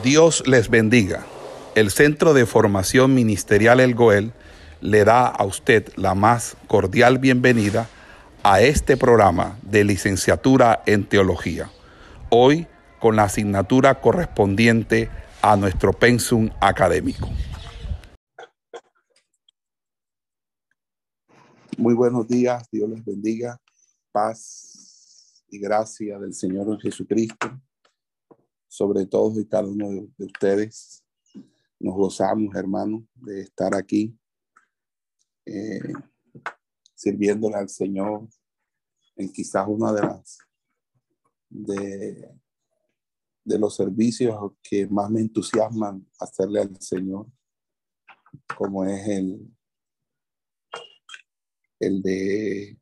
Dios les bendiga. El Centro de Formación Ministerial El Goel le da a usted la más cordial bienvenida a este programa de licenciatura en teología. Hoy con la asignatura correspondiente a nuestro pensum académico. Muy buenos días, Dios les bendiga, paz y gracia del Señor Jesucristo sobre todos y cada uno de, ustedes. Nos gozamos, hermanos, de estar aquí eh, sirviéndole al Señor en quizás una de las de, de los servicios que más me entusiasman hacerle al Señor, como es el, el de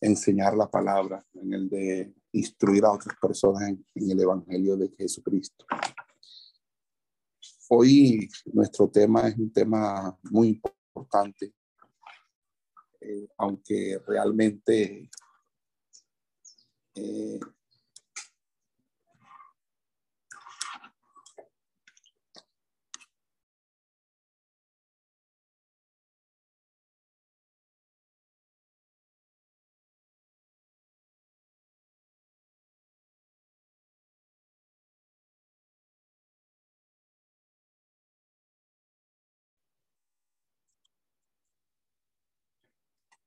enseñar la palabra, en el de instruir a otras personas en, el Evangelio de Jesucristo. Hoy nuestro tema es un tema muy importante, eh, aunque realmente eh,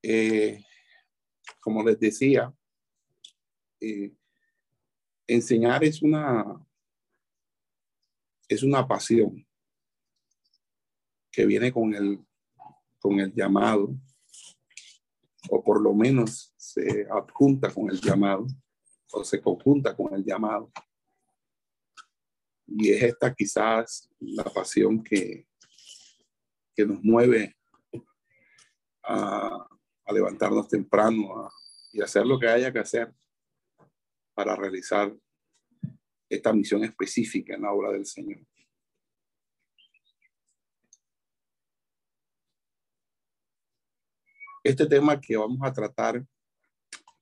Eh, como les decía, eh, enseñar es una, es una pasión que viene con el, con el llamado, o por lo menos se adjunta con el llamado, o se conjunta con el llamado. Y es esta quizás la pasión que, que nos mueve a, a levantarnos temprano y hacer lo que haya que hacer para realizar esta misión específica en la obra del Señor. Este tema que vamos a tratar,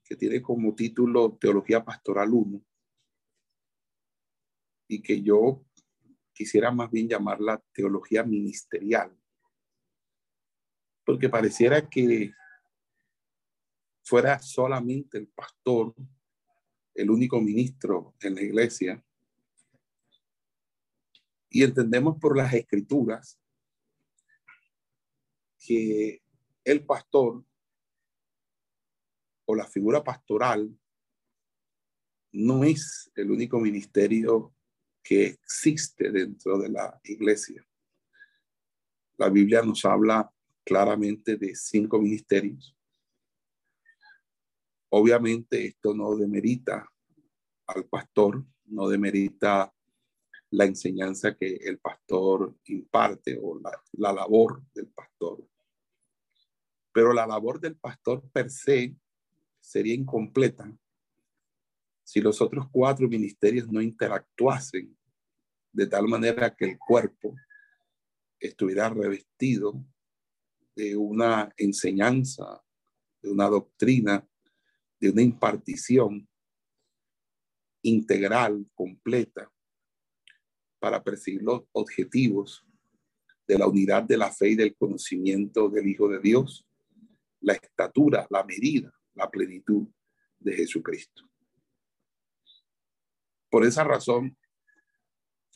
que tiene como título Teología Pastoral 1, y que yo quisiera más bien llamarla teología ministerial, porque pareciera que fuera solamente el pastor, el único ministro en la iglesia. Y entendemos por las escrituras que el pastor o la figura pastoral no es el único ministerio que existe dentro de la iglesia. La Biblia nos habla claramente de cinco ministerios Obviamente esto no demerita al pastor, no demerita la enseñanza que el pastor imparte o la, labor del pastor. Pero la labor del pastor per se sería incompleta si los otros cuatro ministerios no interactuasen de tal manera que el cuerpo estuviera revestido de una enseñanza, de una doctrina de una impartición integral, completa, para perseguir los objetivos de la unidad de la fe y del conocimiento del Hijo de Dios, la estatura, la medida, la plenitud de Jesucristo. Por esa razón,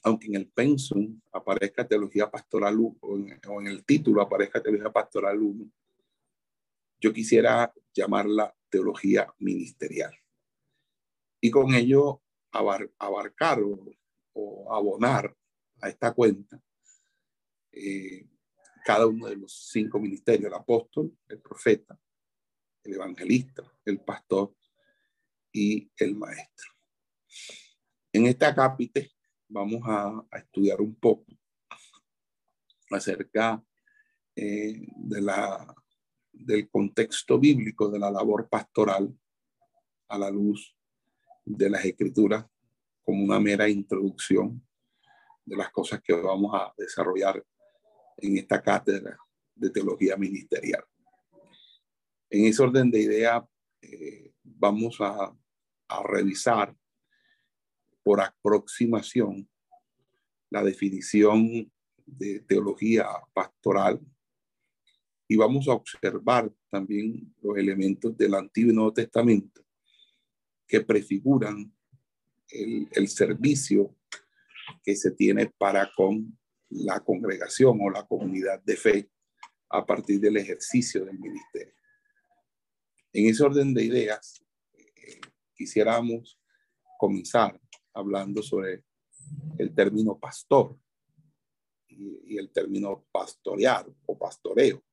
aunque en el pensum aparezca teología pastoral o en, o en el título aparezca teología pastoral 1, yo quisiera llamarla teología ministerial. Y con ello abarcar o, abonar a esta cuenta eh, cada uno de los cinco ministerios, el apóstol, el profeta, el evangelista, el pastor y el maestro. En este acápite vamos a, estudiar un poco acerca eh, de la del contexto bíblico de la labor pastoral a la luz de las escrituras como una mera introducción de las cosas que vamos a desarrollar en esta cátedra de teología ministerial. En ese orden de idea, eh, vamos a, a revisar por aproximación la definición de teología pastoral y vamos a observar también los elementos del Antiguo y Nuevo Testamento que prefiguran el, el servicio que se tiene para con la congregación o la comunidad de fe a partir del ejercicio del ministerio. En ese orden de ideas, eh, quisiéramos comenzar hablando sobre el término pastor y, y el término pastorear o pastoreo,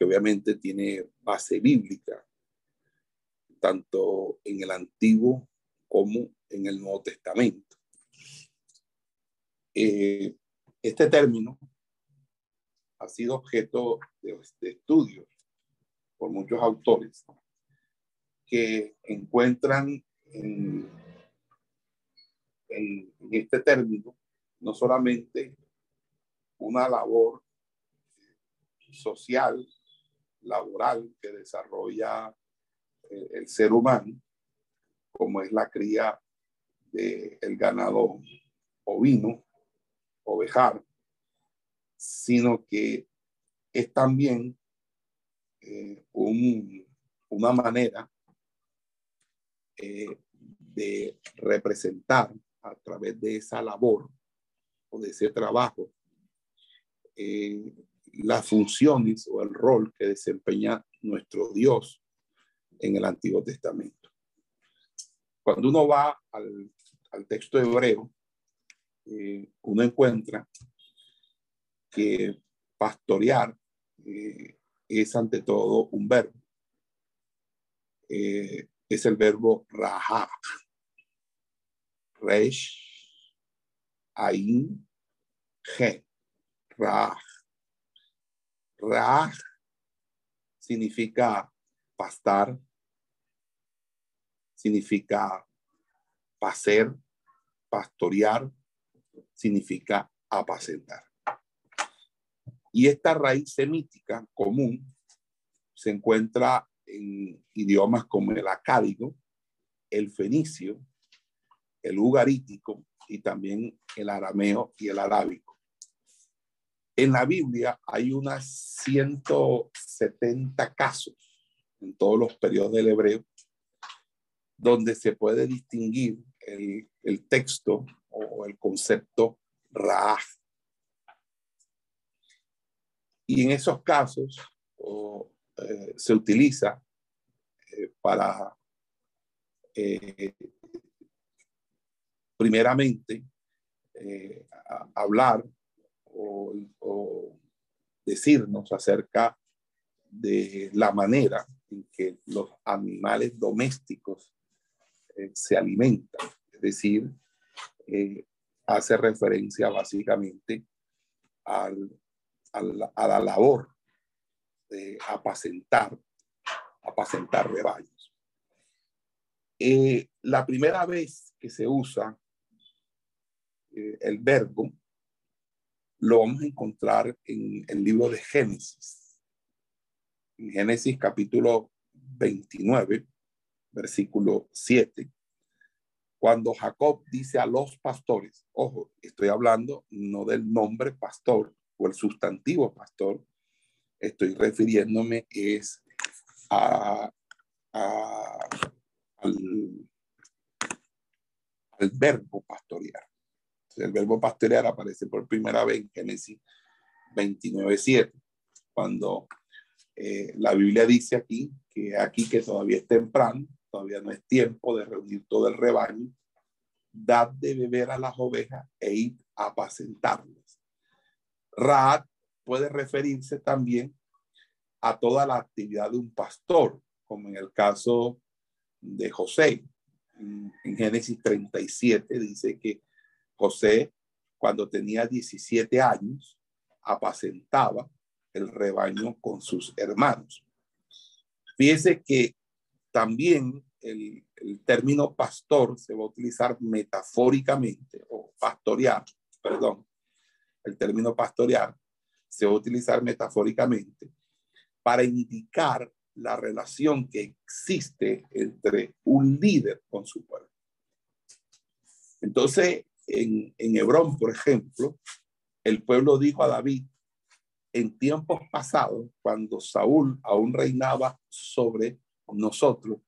que obviamente tiene base bíblica, tanto en el Antiguo como en el Nuevo Testamento. Eh, este término ha sido objeto de, estudio por muchos autores que encuentran en, en, este término no solamente una labor social, laboral que desarrolla el, el ser humano, como es la cría del el ganado ovino, ovejar, sino que es también eh, una manera eh, de representar a través de esa labor o de ese trabajo eh, las funciones o el rol que desempeña nuestro Dios en el Antiguo Testamento. Cuando uno va al, al texto hebreo, eh, uno encuentra que pastorear eh, es ante todo un verbo. Eh, es el verbo raja. Resh, Ain, Ge, Raj. Raj significa pastar, significa paser, pastorear, significa apacentar. Y esta raíz semítica común se encuentra en idiomas como el acádico, el fenicio, el ugarítico y también el arameo y el arábico. En la Biblia hay unas 170 casos en todos los periodos del hebreo donde se puede distinguir el, el texto o el concepto Raaf. Y en esos casos eh, se utiliza eh, para, eh, primeramente, hablar o, decirnos acerca de la manera en que los animales domésticos se alimentan, es decir, eh, hace referencia básicamente al, a la labor de apacentar, apacentar rebaños. Eh, la primera vez que se usa eh, el verbo lo vamos a encontrar en el libro de Génesis. En Génesis capítulo 29, versículo 7 cuando Jacob dice a los pastores, ojo, estoy hablando no del nombre pastor o el sustantivo pastor, estoy refiriéndome es a, al, verbo pastorear. El verbo pastorear aparece por primera vez en Génesis 29.7, cuando eh, la Biblia dice aquí que aquí que todavía es temprano, todavía no es tiempo de reunir todo el rebaño, dad de beber a las ovejas e id a apacentarlas. Raad puede referirse también a toda la actividad de un pastor, como en el caso de José. En, Génesis 37 dice que José, cuando tenía 17 años, apacentaba el rebaño con sus hermanos. Fíjese que también el, término pastor se va a utilizar metafóricamente o pastorear, perdón, el término pastorear se va a utilizar metafóricamente para indicar la relación que existe entre un líder con su pueblo. Entonces, en, en Hebrón, por ejemplo, el pueblo dijo a David, en tiempos pasados, cuando Saúl aún reinaba sobre nosotros,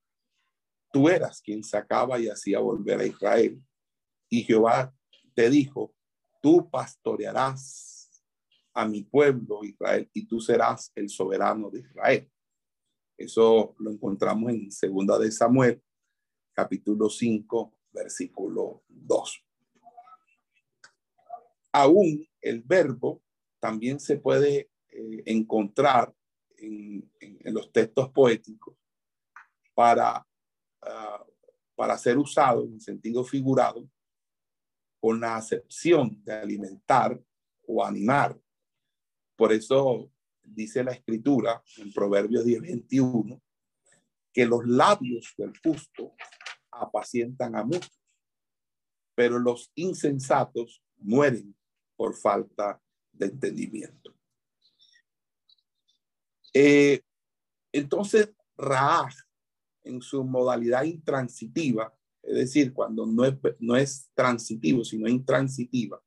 tú eras quien sacaba y hacía volver a Israel. Y Jehová te dijo, tú pastorearás a mi pueblo Israel y tú serás el soberano de Israel. Eso lo encontramos en Segunda de Samuel, capítulo 5, versículo 2. Aún el verbo también se puede eh, encontrar en, los textos poéticos para, ah, para ser usado en sentido figurado con la acepción de alimentar o animar. Por eso dice la escritura en Proverbios 10:21 que los labios del justo apacientan a muchos, pero los insensatos mueren por falta de entendimiento. Eh, entonces, Raaj, en su modalidad intransitiva, es decir, cuando no es, no es transitivo, sino intransitiva,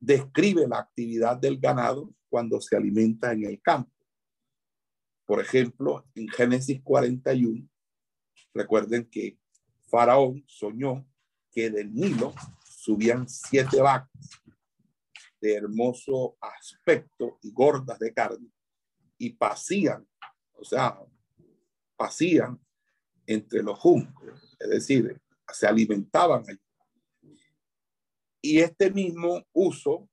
describe la actividad del ganado cuando se alimenta en el campo. Por ejemplo, en Génesis 41, recuerden que Faraón soñó que del Nilo subían siete vacas de hermoso aspecto y gordas de carne y pasían, o sea, pasían entre los juncos, es decir, se alimentaban allí. Y este mismo uso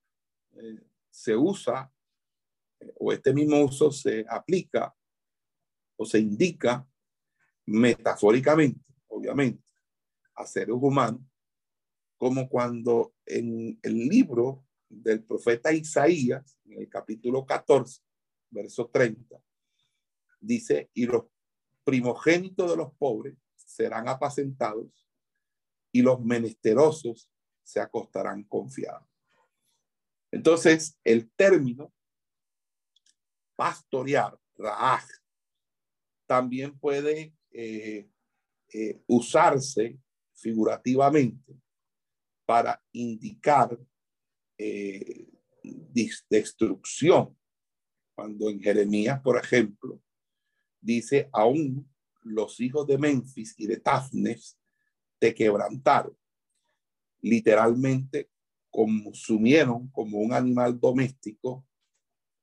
eh, se usa, o este mismo uso se aplica o se indica metafóricamente, obviamente, a seres humanos, como cuando en el libro del profeta Isaías, en el capítulo 14, verso 30, dice, y los primogénitos de los pobres serán apacentados y los menesterosos se acostarán confiados. Entonces, el término pastorear, raaj, también puede eh, eh, usarse figurativamente para indicar eh, destrucción. Cuando en Jeremías, por ejemplo, dice, aún los hijos de Memphis y de Tafnes te quebrantaron. Literalmente consumieron como un animal doméstico,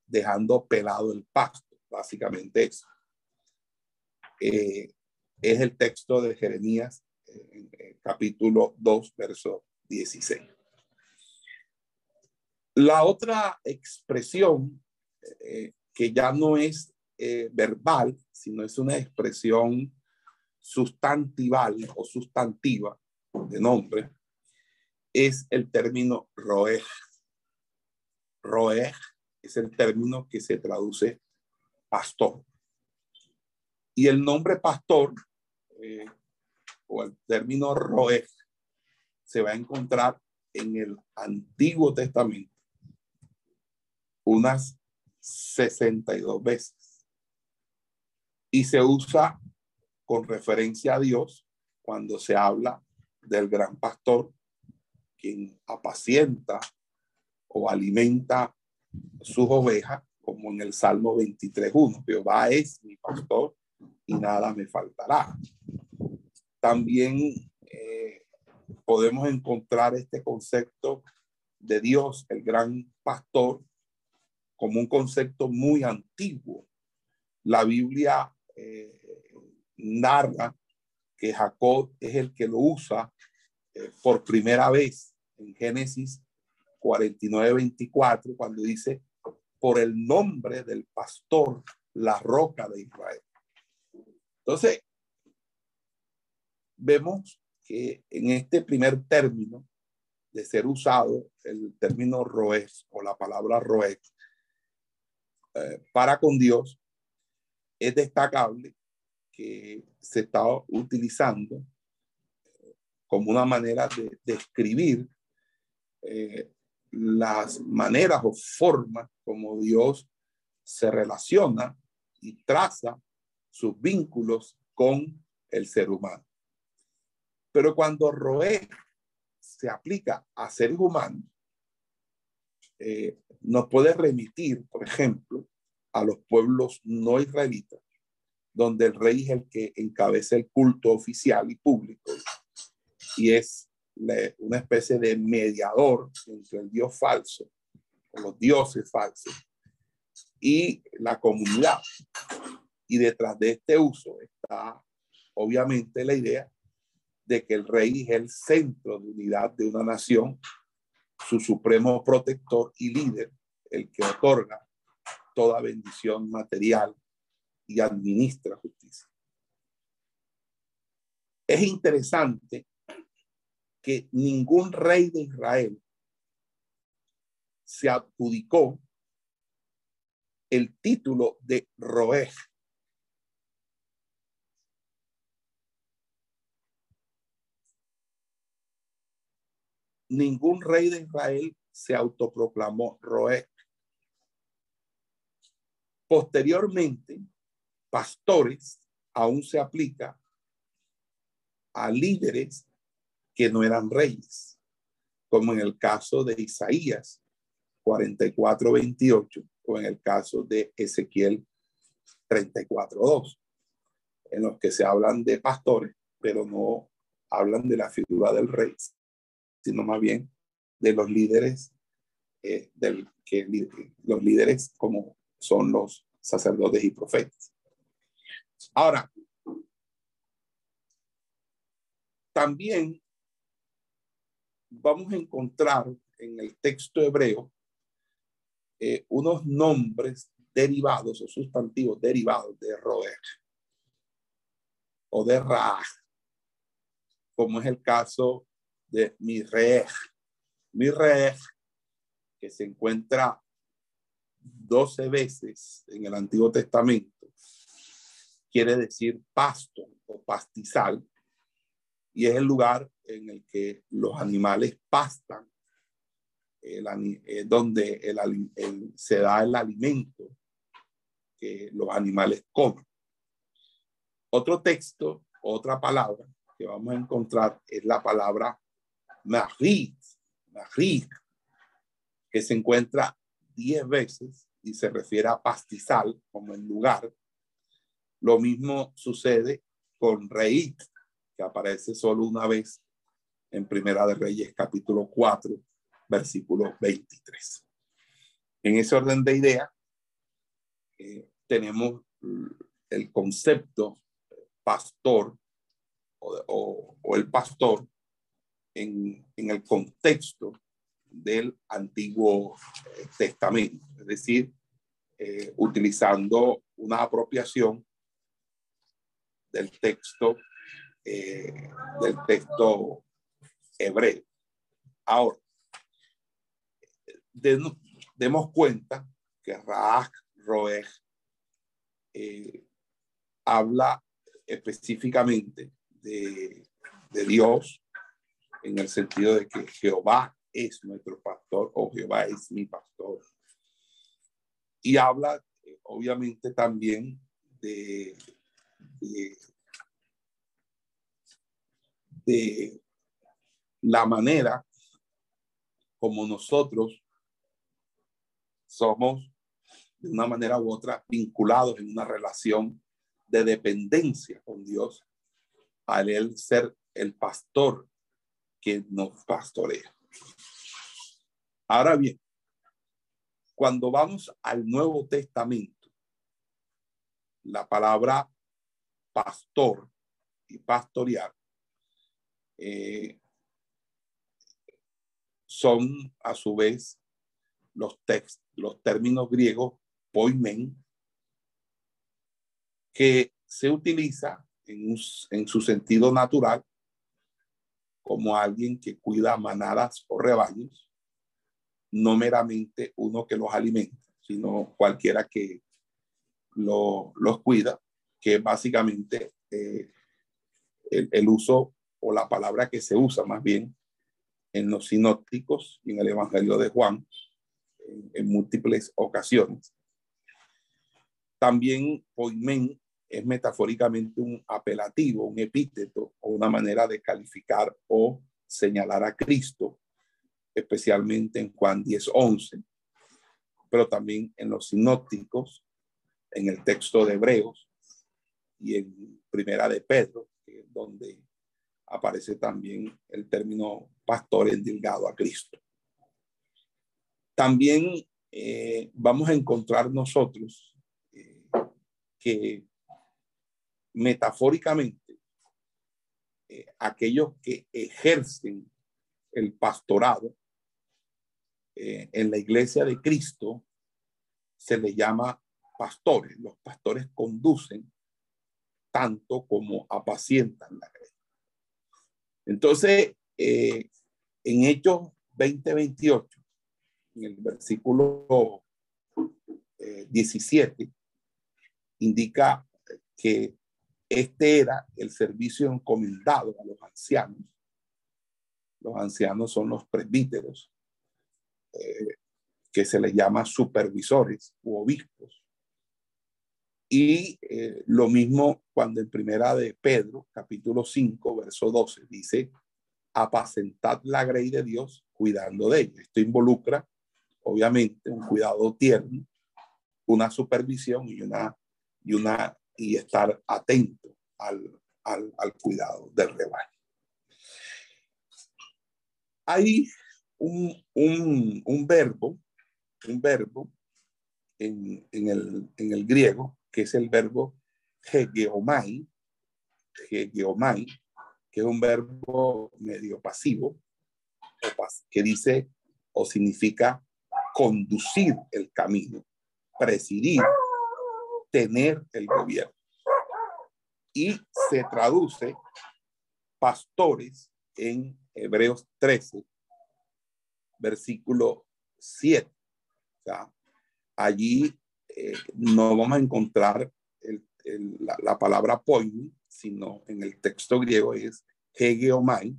dejando pelado el pasto, básicamente eso. Eh, es el texto de Jeremías, capítulo 2, verso 16. La otra expresión eh, que ya no es eh, verbal, sino es una expresión sustantival o sustantiva de nombre, es el término roej. Roej es el término que se traduce pastor. Y el nombre pastor eh, o el término roej se va a encontrar en el Antiguo Testamento unas 62 veces. Y se usa con referencia a Dios cuando se habla del gran pastor, quien apacienta o alimenta sus ovejas, como en el Salmo 23.1. Jehová es mi pastor y nada me faltará. También eh, podemos encontrar este concepto de Dios, el gran pastor, como un concepto muy antiguo. La Biblia eh, narra que Jacob es el que lo usa eh, por primera vez en Génesis 49, 24, cuando dice, por el nombre del pastor, la roca de Israel. Entonces, vemos que en este primer término de ser usado, el término roes o la palabra roes, eh, para con Dios, es destacable que se está utilizando como una manera de describir eh, las maneras o formas como Dios se relaciona y traza sus vínculos con el ser humano. Pero cuando Roé se aplica a seres humanos, eh, nos puede remitir, por ejemplo, a los pueblos no israelitas, donde el rey es el que encabeza el culto oficial y público y es una especie de mediador entre el Dios falso o los dioses falsos y la comunidad. Y detrás de este uso está obviamente la idea de que el rey es el centro de unidad de una nación, su supremo protector y líder, el que otorga toda bendición material y administra justicia. Es interesante que ningún rey de Israel se adjudicó el título de Roej. Ningún rey de Israel se autoproclamó Roej. Posteriormente, pastores aún se aplica a líderes que no eran reyes, como en el caso de Isaías 44, 28 o en el caso de Ezequiel 34, 2, en los que se hablan de pastores, pero no hablan de la figura del rey, sino más bien de los líderes, eh, del, que, los líderes como son los sacerdotes y profetas. Ahora, también vamos a encontrar en el texto hebreo eh, unos nombres derivados o sustantivos derivados de Roer o de Ra, como es el caso de Mirej. Mirej, que se encuentra 12 veces en el Antiguo Testamento, quiere decir pasto o pastizal, y es el lugar en el que los animales pastan, eh, donde el, se da el alimento que los animales comen. Otro texto, otra palabra que vamos a encontrar es la palabra marit, marit, que se encuentra diez veces y se refiere a pastizal como el lugar. Lo mismo sucede con reit, que aparece solo una vez en Primera de Reyes, capítulo 4, versículo 23. En ese orden de idea, eh, tenemos el concepto pastor o, el pastor en, el contexto del Antiguo Testamento, es decir, eh, utilizando una apropiación del texto eh, del texto hebreo. Ahora, demos cuenta que Raak Roeg eh, habla específicamente de, de, Dios en el sentido de que Jehová es nuestro pastor o Jehová es mi pastor. Y habla eh, obviamente también de, la manera como nosotros somos de una manera u otra vinculados en una relación de dependencia con Dios al él ser el pastor que nos pastorea. Ahora bien, cuando vamos al Nuevo Testamento, la palabra pastor y pastorear eh, son a su vez los, los términos griegos poimen, que se utiliza en, en su sentido natural como alguien que cuida manadas o rebaños, no meramente uno que los alimenta, sino cualquiera que lo, los cuida, que básicamente eh, el, uso o la palabra que se usa más bien en los sinópticos y en el Evangelio de Juan en, múltiples ocasiones. También poimen es metafóricamente un apelativo, un epíteto o una manera de calificar o señalar a Cristo, especialmente en Juan 10, 11, pero también en los sinópticos, en el texto de Hebreos y en Primera de Pedro, donde aparece también el término pastor endilgado a Cristo. También eh, vamos a encontrar nosotros eh, que metafóricamente eh, aquellos que ejercen el pastorado en la iglesia de Cristo se le llama pastores. Los pastores conducen tanto como apacientan la grey. Entonces, en Hechos 20:28, en el versículo 17, eh, indica que este era el servicio encomendado a los ancianos. Los ancianos son los presbíteros, eh, que se les llama supervisores u obispos. Y eh, lo mismo cuando en primera de Pedro, capítulo 5, verso 12, dice, apacentad la grey de Dios cuidando de ella. Esto involucra obviamente un cuidado tierno, una supervisión y una y una y estar atento al, al, al cuidado del rebaño. Hay un, un, un verbo, un verbo en, en, el, en el griego, que es el verbo hegeomai, hegeomai, que es un verbo medio pasivo, que dice o significa conducir el camino, presidir, tener el gobierno. Y se traduce pastores en Hebreos 13, versículo 7. O sea, allí eh, no vamos a encontrar la, palabra poimi, sino en el texto griego es hegeomai,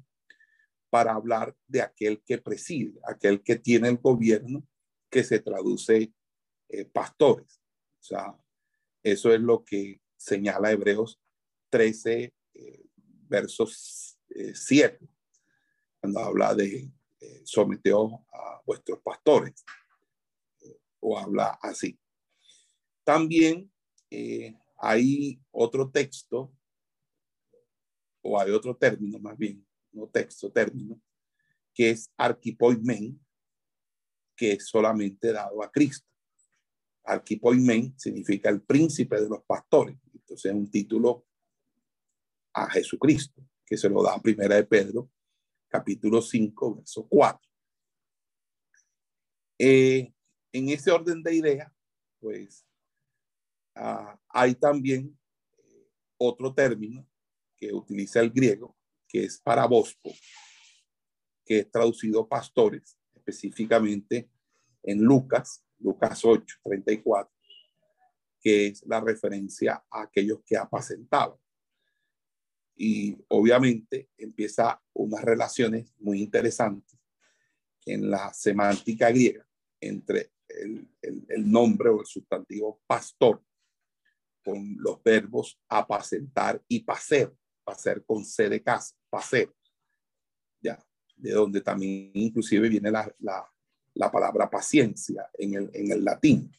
para hablar de aquel que preside, aquel que tiene el gobierno que se traduce eh, pastores. O sea, eso es lo que señala Hebreos 13, eh, versos 7, eh, cuando habla de someteos a vuestros pastores, o habla así. También hay otro texto, o hay otro término más bien, no texto, término, que es arquipoimen, que es solamente dado a Cristo. Arquipoimen significa el príncipe de los pastores. Entonces es un título a Jesucristo, que se lo da Primera de Pedro, capítulo 5, verso 4. Eh, en ese orden de ideas, pues ah, hay también eh, otro término que utiliza el griego, que es parabospo, que es traducido pastores, específicamente en Lucas, Lucas 8, 34, que es la referencia a aquellos que apacentaban. Y obviamente empieza unas relaciones muy interesantes en la semántica griega entre el, el, nombre o el sustantivo pastor con los verbos apacentar y paser, paser con C de casa, paser. Ya, de donde también inclusive viene la, palabra paciencia en el, en el latín.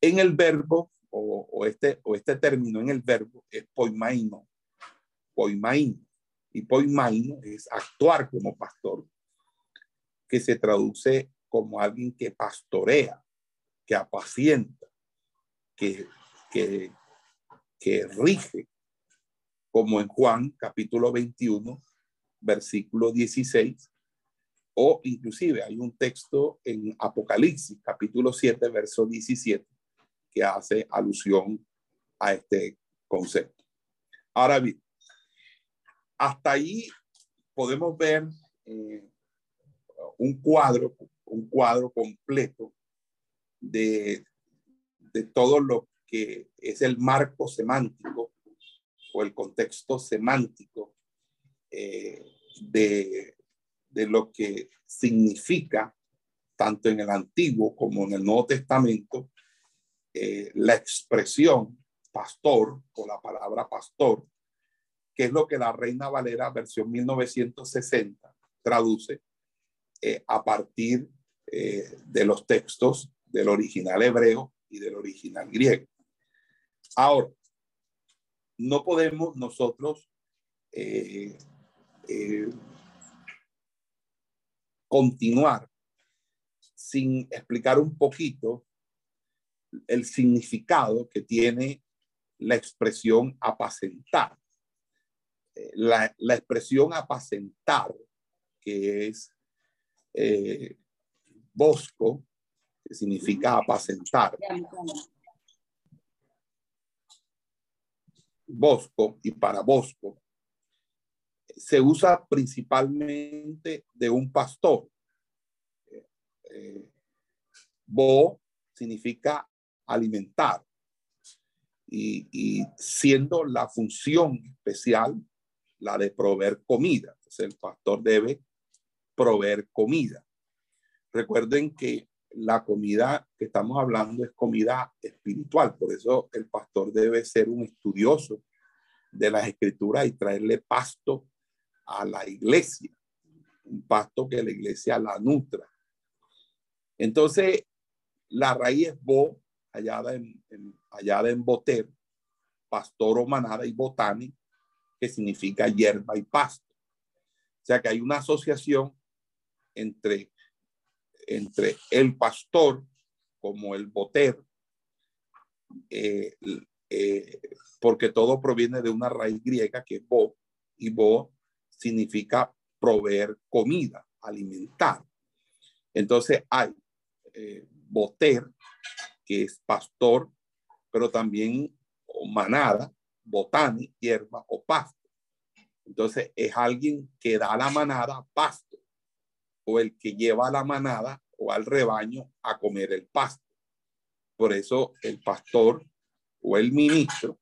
En el verbo, o, este, o este término en el verbo es poimaino, poimaino, y poimaino es actuar como pastor, que se traduce como alguien que pastorea, que apacienta, que, que, que rige, como en Juan capítulo 21, versículo 16, o inclusive hay un texto en Apocalipsis, capítulo 7, verso 17, que hace alusión a este concepto. Ahora bien, hasta ahí podemos ver eh, un cuadro, un cuadro completo de, de todo lo que es el marco semántico o el contexto semántico eh, de, de lo que significa, tanto en el Antiguo como en el Nuevo Testamento, eh, la expresión pastor o la palabra pastor, que es lo que la Reina Valera versión 1960 traduce eh, a partir eh, de los textos del original hebreo y del original griego. Ahora, no podemos nosotros continuar sin explicar un poquito el significado que tiene la expresión apacentar. Eh, la, la expresión apacentar, que es eh, bosco, que significa apacentar. Bosco y para bosco, se usa principalmente de un pastor. Eh, bo significa alimentar y, siendo la función especial la de proveer comida. El pastor debe proveer comida. Recuerden que la comida que estamos hablando es comida espiritual, por eso el pastor debe ser un estudioso de las escrituras y traerle pasto a la iglesia, un pasto que la iglesia la nutra. Entonces, la raíz bo, hallada en, en, hallada en boter, pastor o manada y botani, que significa hierba y pasto. O sea que hay una asociación entre, entre el pastor como el boter, eh, eh, porque todo proviene de una raíz griega que es bo, y bo significa proveer comida, alimentar. Entonces hay eh, boter, que es pastor, pero también manada, botani, hierba o pasto. Entonces es alguien que da la manada pasto o el que lleva la manada o al rebaño a comer el pasto. Por eso el pastor o el ministro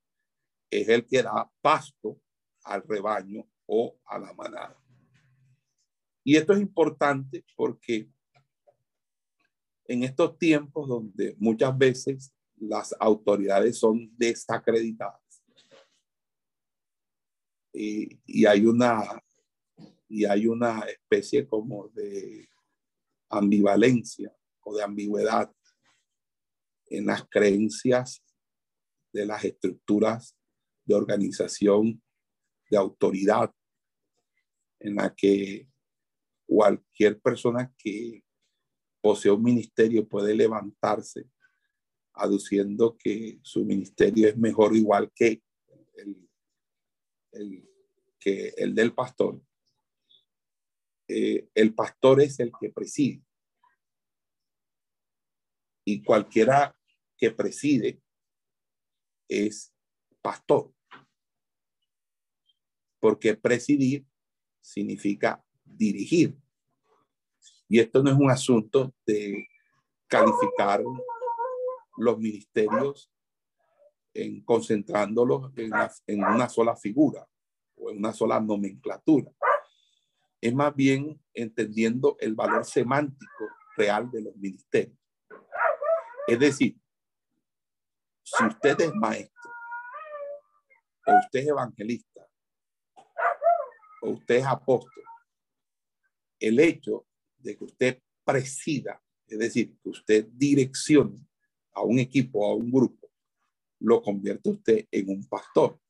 es el que da pasto al rebaño o a la manada. Y esto es importante porque en estos tiempos donde muchas veces las autoridades son desacreditadas y, y hay una y hay una especie como de ambivalencia o de ambigüedad en las creencias de las estructuras de organización de autoridad en la que cualquier persona que posee un ministerio puede levantarse aduciendo que su ministerio es mejor igual que el, el que el del pastor. Eh, el pastor es el que preside. Y cualquiera que preside es pastor. Porque presidir significa dirigir. Y esto no es un asunto de calificar los ministerios en concentrándolos en, en una sola figura o en una sola nomenclatura. Es más bien entendiendo el valor semántico real de los ministerios. Es decir, si usted es maestro, o usted es evangelista, o usted es apóstol, el hecho de que usted presida, es decir, que usted direccione a un equipo, a un grupo, lo convierte usted en un pastor.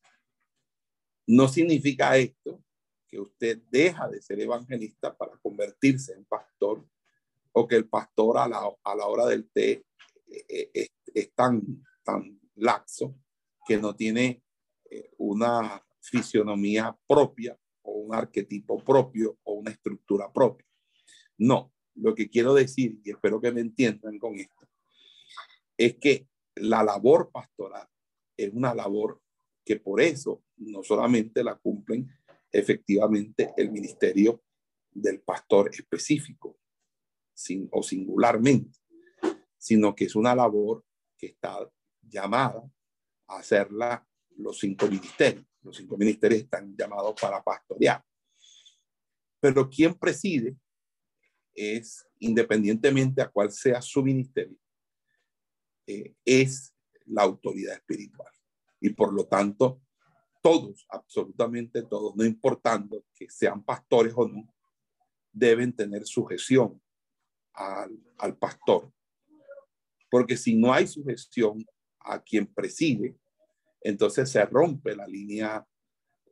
No significa esto que usted deja de ser evangelista para convertirse en pastor o que el pastor a la, a la hora del té eh, eh, es, tan, tan laxo que no tiene eh, una fisionomía propia un arquetipo propio o una estructura propia. No, lo que quiero decir, y espero que me entiendan con esto, es que la labor pastoral es una labor que por eso no solamente la cumplen efectivamente el ministerio del pastor específico sin, o singularmente, sino que es una labor que está llamada a hacerla los cinco ministerios. Los cinco ministerios están llamados para pastorear. Pero quien preside es, independientemente a cuál sea su ministerio, eh, es la autoridad espiritual. Y por lo tanto, todos, absolutamente todos, no importando que sean pastores o no, deben tener sujeción al, al pastor. Porque si no hay sujeción a quien preside, entonces se rompe la línea,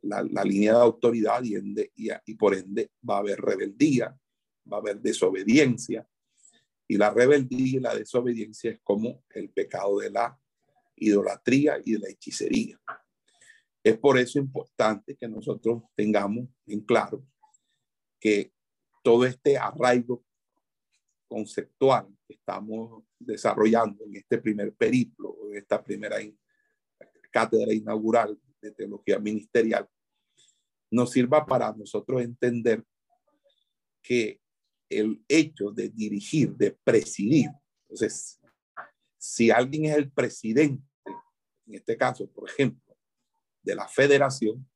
la, la línea de autoridad y, por ende va a haber rebeldía, va a haber desobediencia. Y la rebeldía y la desobediencia es como el pecado de la idolatría y de la hechicería. Es por eso importante que nosotros tengamos en claro que todo este arraigo conceptual que estamos desarrollando en este primer periplo, en esta primera cátedra inaugural de teología ministerial, nos sirva para nosotros entender que el hecho de dirigir, de presidir, entonces, si alguien es el presidente, en este caso, por ejemplo, de la federación,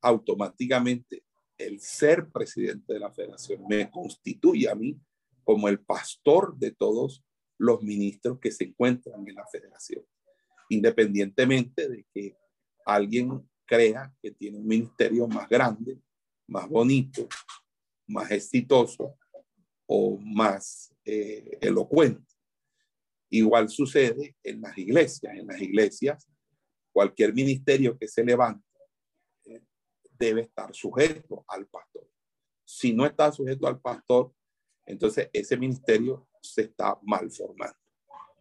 automáticamente el ser presidente de la federación me constituye a mí como el pastor de todos los ministros que se encuentran en la federación, independientemente de que alguien crea que tiene un ministerio más grande, más bonito, más exitoso o más eh, elocuente. Igual sucede en las iglesias. En las iglesias, cualquier ministerio que se levante eh, debe estar sujeto al pastor. Si no está sujeto al pastor, entonces ese ministerio se está mal formando.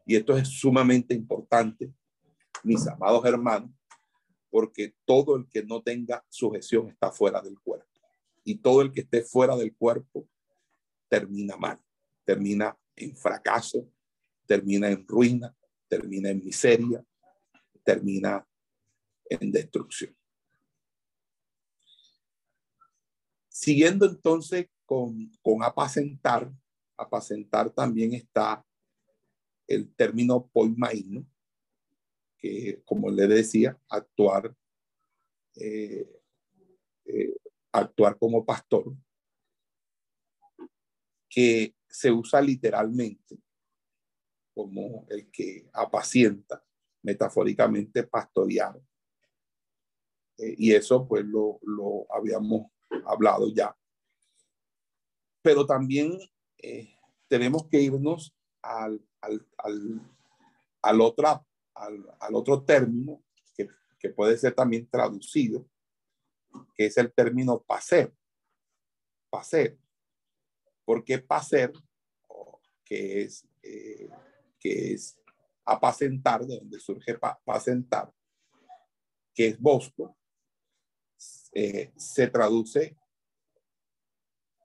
Y esto es sumamente importante, mis amados hermanos, porque todo el que no tenga sujeción está fuera del cuerpo. Y todo el que esté fuera del cuerpo termina mal, termina en fracaso, termina en ruina, termina en miseria, termina en destrucción. Siguiendo entonces con, con apacentar, apacentar también está el término poimaíno, que como le decía, actuar, eh, eh, actuar como pastor, que se usa literalmente como el que apacienta, metafóricamente pastorear. Eh, y eso pues lo, lo habíamos hablado ya pero también tenemos que irnos al, al, al, al, otro, al, otro término que, que, puede ser también traducido, que es el término paser. Paser. ¿Por qué? Que es, eh, que es apacentar, de donde surge apacentar, que es bosco, eh, se traduce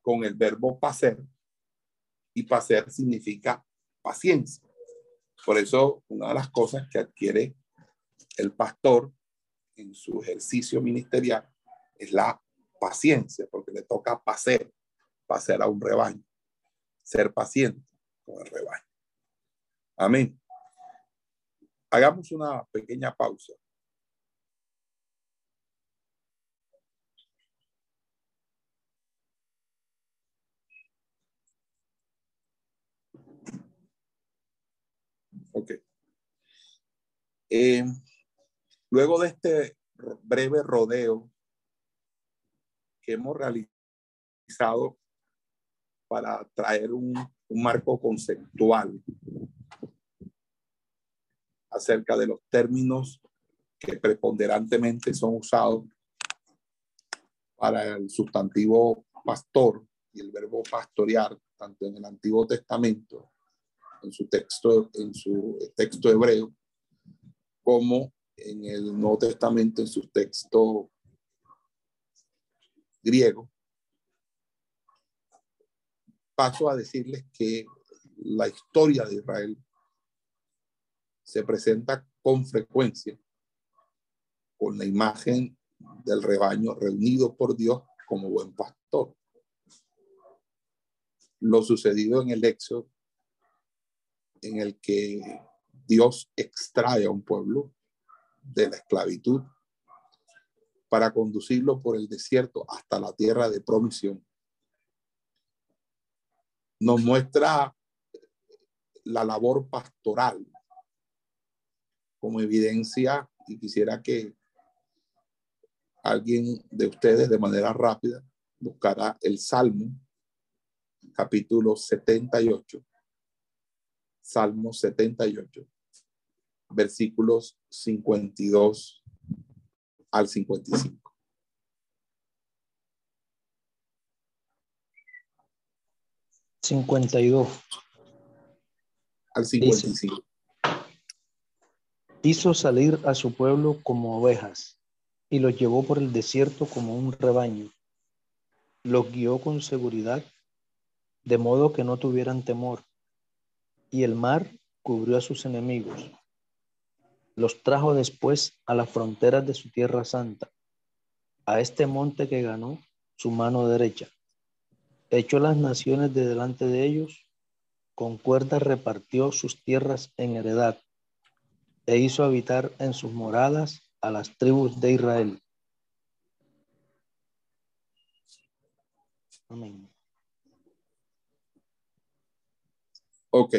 con el verbo paser y paser significa paciencia. Por eso una de las cosas que adquiere el pastor en su ejercicio ministerial es la paciencia, porque le toca paser, paser a un rebaño, ser paciente con el rebaño. Amén. Hagamos una pequeña pausa. Ok. Eh, luego de este breve rodeo que hemos realizado para traer un, un marco conceptual acerca de los términos que preponderantemente son usados para el sustantivo pastor y el verbo pastorear, tanto en el Antiguo Testamento en su texto, en su texto hebreo, como en el Nuevo Testamento, en su texto griego. Paso a decirles que la historia de Israel se presenta con frecuencia con la imagen del rebaño reunido por Dios como buen pastor. Lo sucedido en el Éxodo en el que Dios extrae a un pueblo de la esclavitud para conducirlo por el desierto hasta la tierra de promisión. Nos muestra la labor pastoral como evidencia y quisiera que alguien de ustedes de manera rápida buscará el Salmo, capítulo 78. Salmo 78, versículos 52 al 55. Cincuenta y dos. Al 55. Hizo salir a su pueblo como ovejas y los llevó por el desierto como un rebaño. Los guió con seguridad, de modo que no tuvieran temor. Y el mar cubrió a sus enemigos. Los trajo después a las fronteras de su tierra santa, a este monte que ganó su mano derecha. Echó las naciones de delante de ellos, con cuerdas repartió sus tierras en heredad, e hizo habitar en sus moradas a las tribus de Israel. Amén. Ok.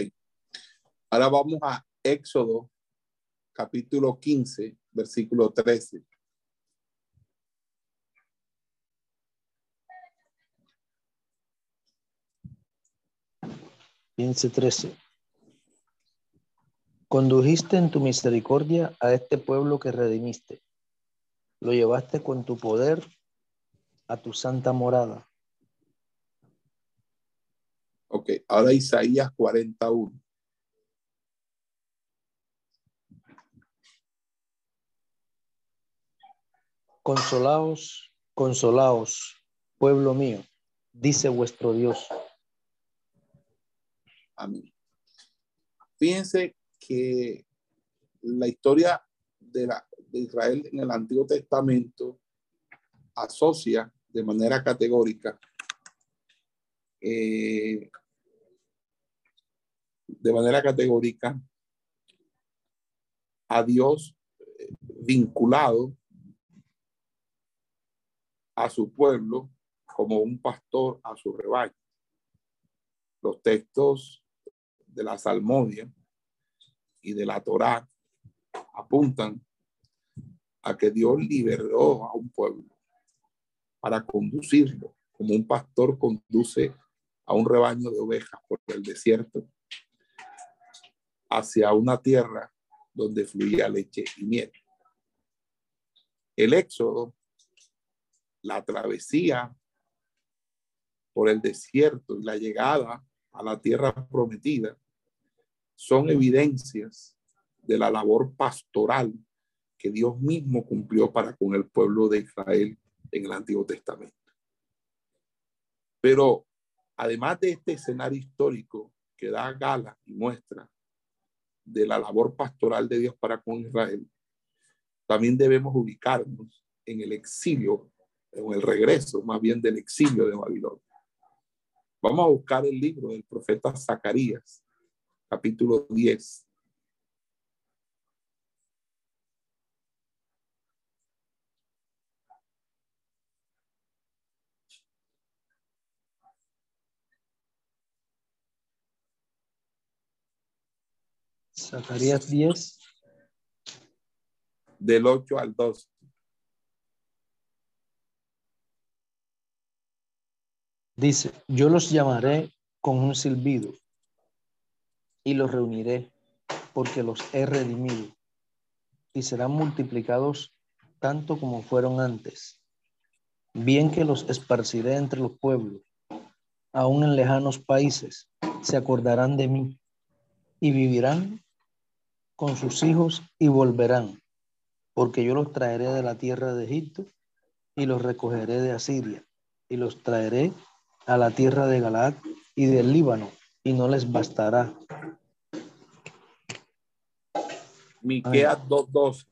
Ahora vamos a Éxodo, capítulo 15, versículo 13. Quince, trece. Condujiste en tu misericordia a este pueblo que redimiste. Lo llevaste con tu poder a tu santa morada. Ok, ahora Isaías 41. Consolaos, consolaos, pueblo mío, dice vuestro Dios. Amén. Fíjense que la historia de, la, de Israel en el Antiguo Testamento asocia de manera categórica eh, de manera categórica a Dios eh, vinculado a su pueblo como un pastor a su rebaño. Los textos de la Salmodia y de la Torá apuntan a que Dios liberó a un pueblo para conducirlo, como un pastor conduce a un rebaño de ovejas por el desierto hacia una tierra donde fluía leche y miel. El éxodo, la travesía por el desierto y la llegada a la tierra prometida son evidencias de la labor pastoral que Dios mismo cumplió para con el pueblo de Israel en el Antiguo Testamento. Pero además de este escenario histórico que da gala y muestra de la labor pastoral de Dios para con Israel, también debemos ubicarnos en el exilio, en el regreso más bien del exilio de Babilonia. Vamos a buscar el libro del profeta Zacarías, capítulo 10. Zacarías 10. Del 8 al 12. Dice, yo los llamaré con un silbido y los reuniré, porque los he redimido, y serán multiplicados tanto como fueron antes. Bien que los esparciré entre los pueblos, aún en lejanos países, se acordarán de mí, y vivirán con sus hijos y volverán, porque yo los traeré de la tierra de Egipto y los recogeré de Asiria, y los traeré a la tierra de Galaad y del Líbano, y no les bastará. Miqueas 2.12.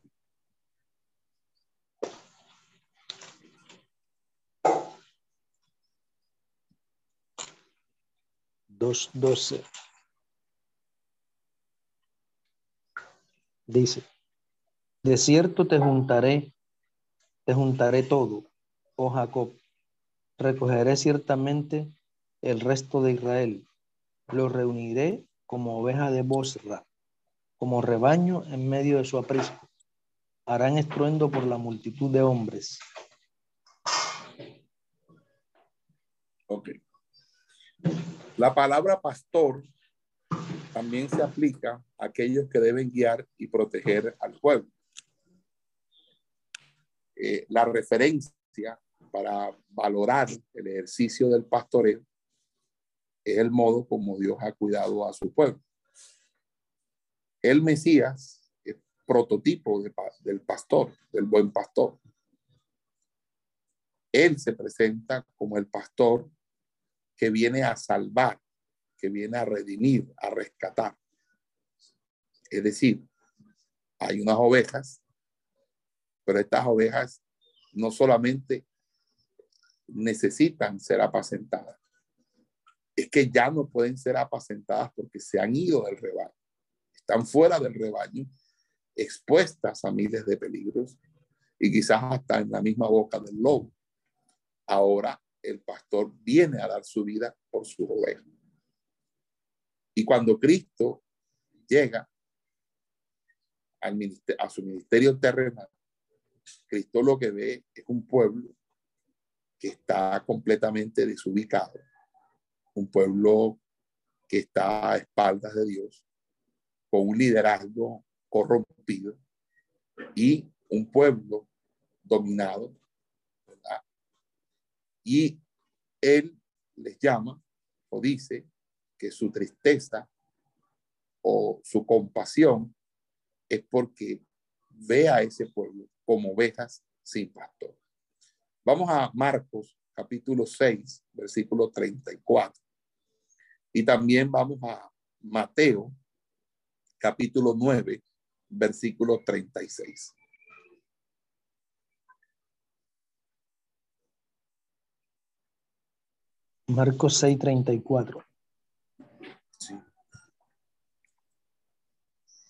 Dos doce. Dice, de cierto te juntaré, te juntaré todo, oh Jacob, recogeré ciertamente el resto de Israel, lo reuniré como oveja de Bosra, como rebaño en medio de su aprisco. Harán estruendo por la multitud de hombres. Ok. La palabra pastor también se aplica a aquellos que deben guiar y proteger al pueblo. Eh, la referencia para valorar el ejercicio del pastoreo es el modo como Dios ha cuidado a su pueblo. El Mesías es prototipo del pastor, del buen pastor. Él se presenta como el pastor que viene a salvar, que viene a redimir, a rescatar. Es decir, hay unas ovejas, pero estas ovejas no solamente necesitan ser apacentadas, es que ya no pueden ser apacentadas porque se han ido del rebaño, están fuera del rebaño, expuestas a miles de peligros y quizás hasta en la misma boca del lobo. Ahora el pastor viene a dar su vida por su ovejas. Y cuando Cristo llega al a su ministerio terrenal, Cristo lo que ve es un pueblo que está completamente desubicado, un pueblo que está a espaldas de Dios, con un liderazgo corrompido y un pueblo dominado. Y él les llama o dice que su tristeza o su compasión es porque ve a ese pueblo como ovejas sin pastor. Vamos a Marcos capítulo 6, versículo 34. Y también vamos a Mateo capítulo 9, versículo 36. Marcos 6, 34.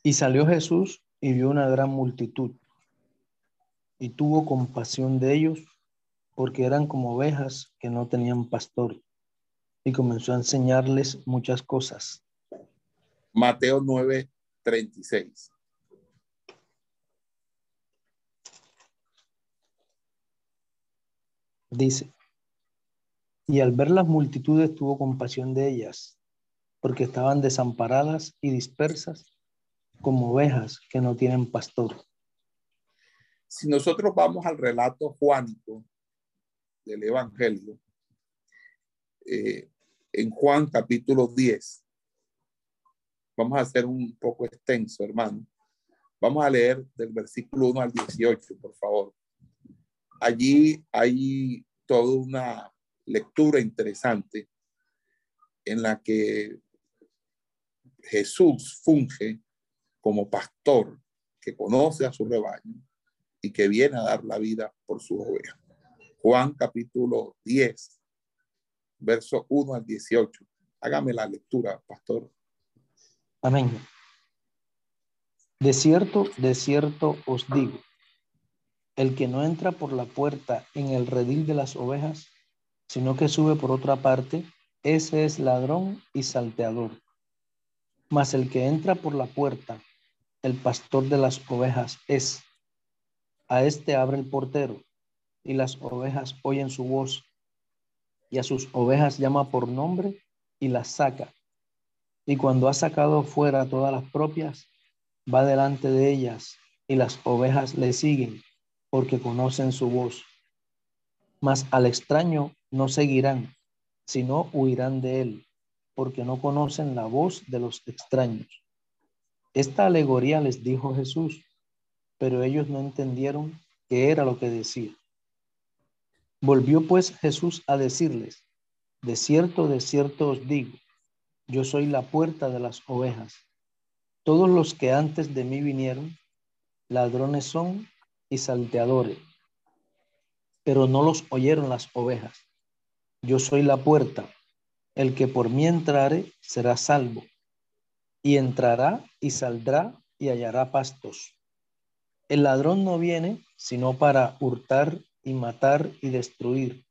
Y salió Jesús y vio una gran multitud y tuvo compasión de ellos porque eran como ovejas que no tenían pastor y comenzó a enseñarles muchas cosas. Mateo 9, 36. Dice, y al ver las multitudes tuvo compasión de ellas, porque estaban desamparadas y dispersas como ovejas que no tienen pastor. Si nosotros vamos al relato juánico del Evangelio, eh, en Juan capítulo 10, vamos a hacer un poco extenso, hermano. Vamos a leer del versículo 1 al 18, por favor. Allí hay toda una lectura interesante en la que Jesús funge como pastor que conoce a su rebaño y que viene a dar la vida por su oveja. Juan capítulo 10, verso 1 al 18. Hágame la lectura, pastor. Amén. De cierto, de cierto os digo, el que no entra por la puerta en el redil de las ovejas, sino que sube por otra parte, ese es ladrón y salteador. Mas el que entra por la puerta el pastor de las ovejas es. A este abre el portero, y las ovejas oyen su voz, y a sus ovejas llama por nombre y las saca. Y cuando ha sacado fuera todas las propias, va delante de ellas, y las ovejas le siguen, porque conocen su voz. Mas al extraño no seguirán, sino huirán de él, porque no conocen la voz de los extraños. Esta alegoría les dijo Jesús, pero ellos no entendieron qué era lo que decía. Volvió pues Jesús a decirles, de cierto, de cierto os digo, yo soy la puerta de las ovejas. Todos los que antes de mí vinieron, ladrones son y salteadores, pero no los oyeron las ovejas. Yo soy la puerta, el que por mí entrare será salvo y entrará y saldrá y hallará pastos. El ladrón no viene sino para hurtar y matar y destruir.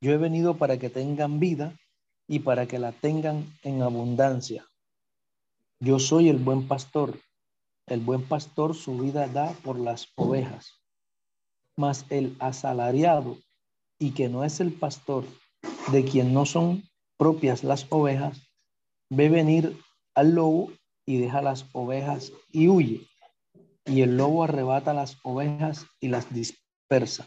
Yo he venido para que tengan vida y para que la tengan en abundancia. Yo soy el buen pastor. El buen pastor su vida da por las ovejas. Mas el asalariado y que no es el pastor, de quien no son propias las ovejas, ve venir al lobo y deja las ovejas y huye. Y el lobo arrebata las ovejas y las dispersa.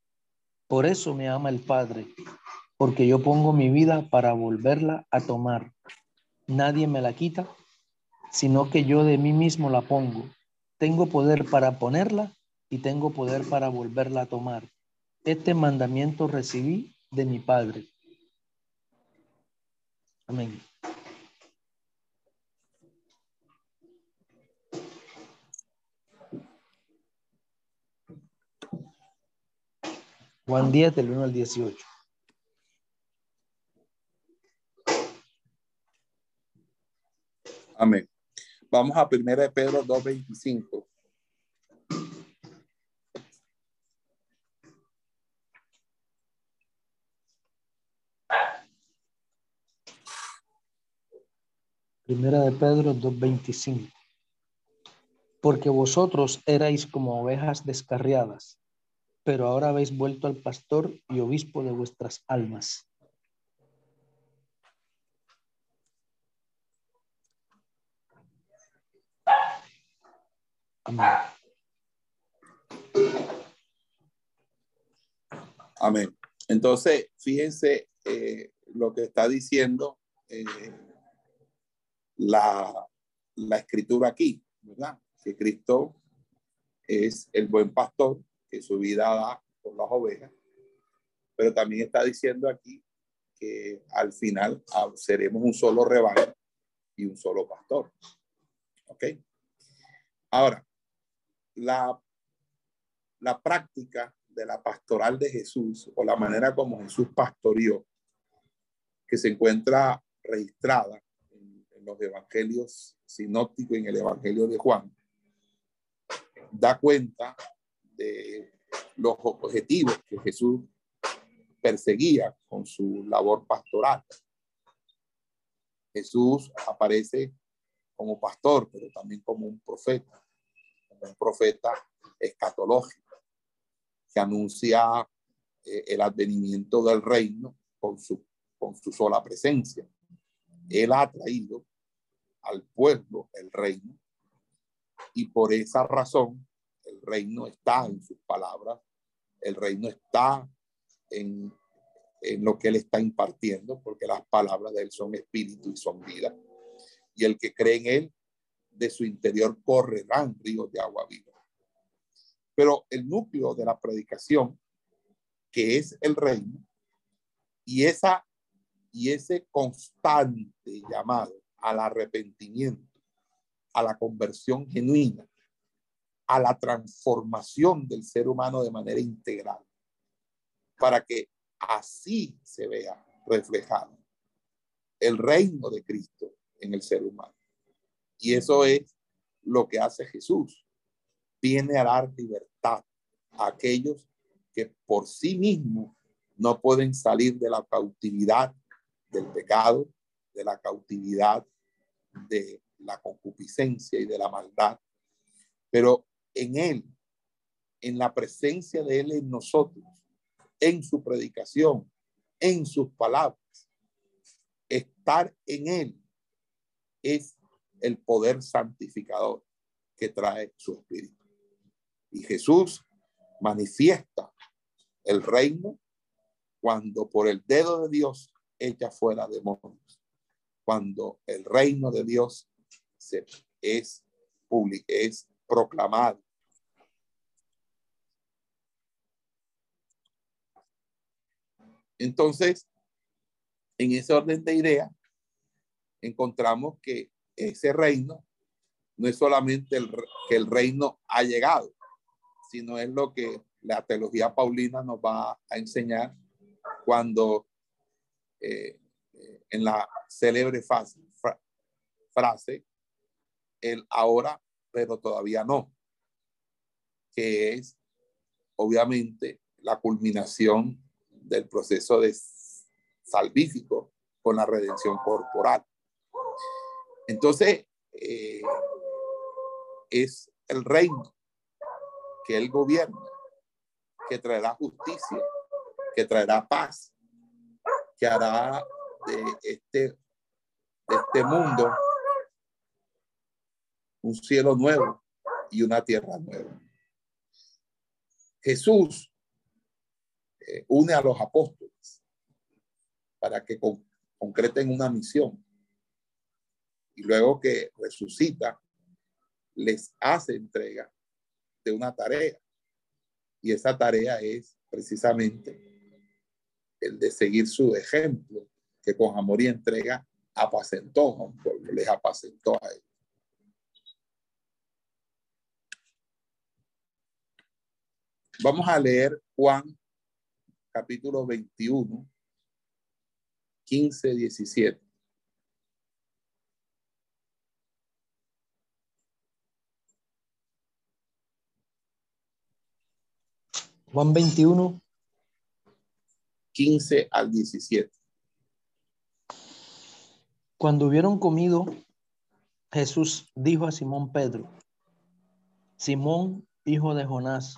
Por eso me ama el Padre, porque yo pongo mi vida para volverla a tomar. Nadie me la quita, sino que yo de mí mismo la pongo. Tengo poder para ponerla y tengo poder para volverla a tomar. Este mandamiento recibí de mi Padre. Amén. Juan 10 del 1 al 18. Amén. Vamos a 1 de Pedro 2.25. Primera de Pedro 2.25. Porque vosotros erais como ovejas descarriadas, pero ahora habéis vuelto al pastor y obispo de vuestras almas. Amén. Amén. Entonces, fíjense eh, lo que está diciendo eh, la, la escritura aquí, ¿verdad? Que Cristo es el buen pastor que su vida da por las ovejas, pero también está diciendo aquí que al final ah, seremos un solo rebaño y un solo pastor. ¿Ok? Ahora, la, la práctica de la pastoral de Jesús o la manera como Jesús pastoreó, que se encuentra registrada los evangelios sinópticos en el evangelio de Juan, da cuenta de los objetivos que Jesús perseguía con su labor pastoral. Jesús aparece como pastor, pero también como un profeta, un profeta escatológico, que anuncia eh, el advenimiento del reino con su, con su sola presencia. Él ha traído al pueblo el reino. Y por esa razón, reino está en sus palabras, el reino está en, en lo que él está impartiendo, porque las palabras de él son espíritu y son vida. Y el que cree en él, de su interior correrán ríos de agua viva. Pero el núcleo de la predicación, que es el reino, y esa y ese constante llamado al arrepentimiento, a la conversión genuina, a la transformación del ser humano de manera integral, para que así se vea reflejado el reino de Cristo en el ser humano. Y eso es lo que hace Jesús. Viene a dar libertad a aquellos que por sí mismos no pueden salir de la cautividad del pecado, de la cautividad de la concupiscencia y de la maldad, pero en Él, en la presencia de Él en nosotros, en su predicación, en sus palabras, estar en Él es el poder santificador que trae su Espíritu. Y Jesús manifiesta el reino cuando por el dedo de Dios echa fuera demonios cuando el reino de Dios se, es, es proclamado. Entonces, en ese orden de idea, encontramos que ese reino no es solamente el, que el reino ha llegado, sino es lo que la teología paulina nos va a enseñar cuando eh, en la célebre frase, el ahora, pero todavía no, que es obviamente la culminación del proceso de salvífico con la redención corporal. Entonces, eh, es el reino que él gobierna, que traerá justicia, que traerá paz, que hará de este, de este mundo un cielo nuevo y una tierra nueva. Jesús eh, une a los apóstoles para que concreten una misión. Y luego que resucita, les hace entrega de una tarea. Y esa tarea es precisamente el de seguir su ejemplo, que con amor y entrega apacentó a un pueblo, les apacentó a ellos. Vamos a leer Juan capítulo 21, 15, 17. Juan 21. 15 al 17. Cuando hubieron comido, Jesús dijo a Simón Pedro, Simón, hijo de Jonás,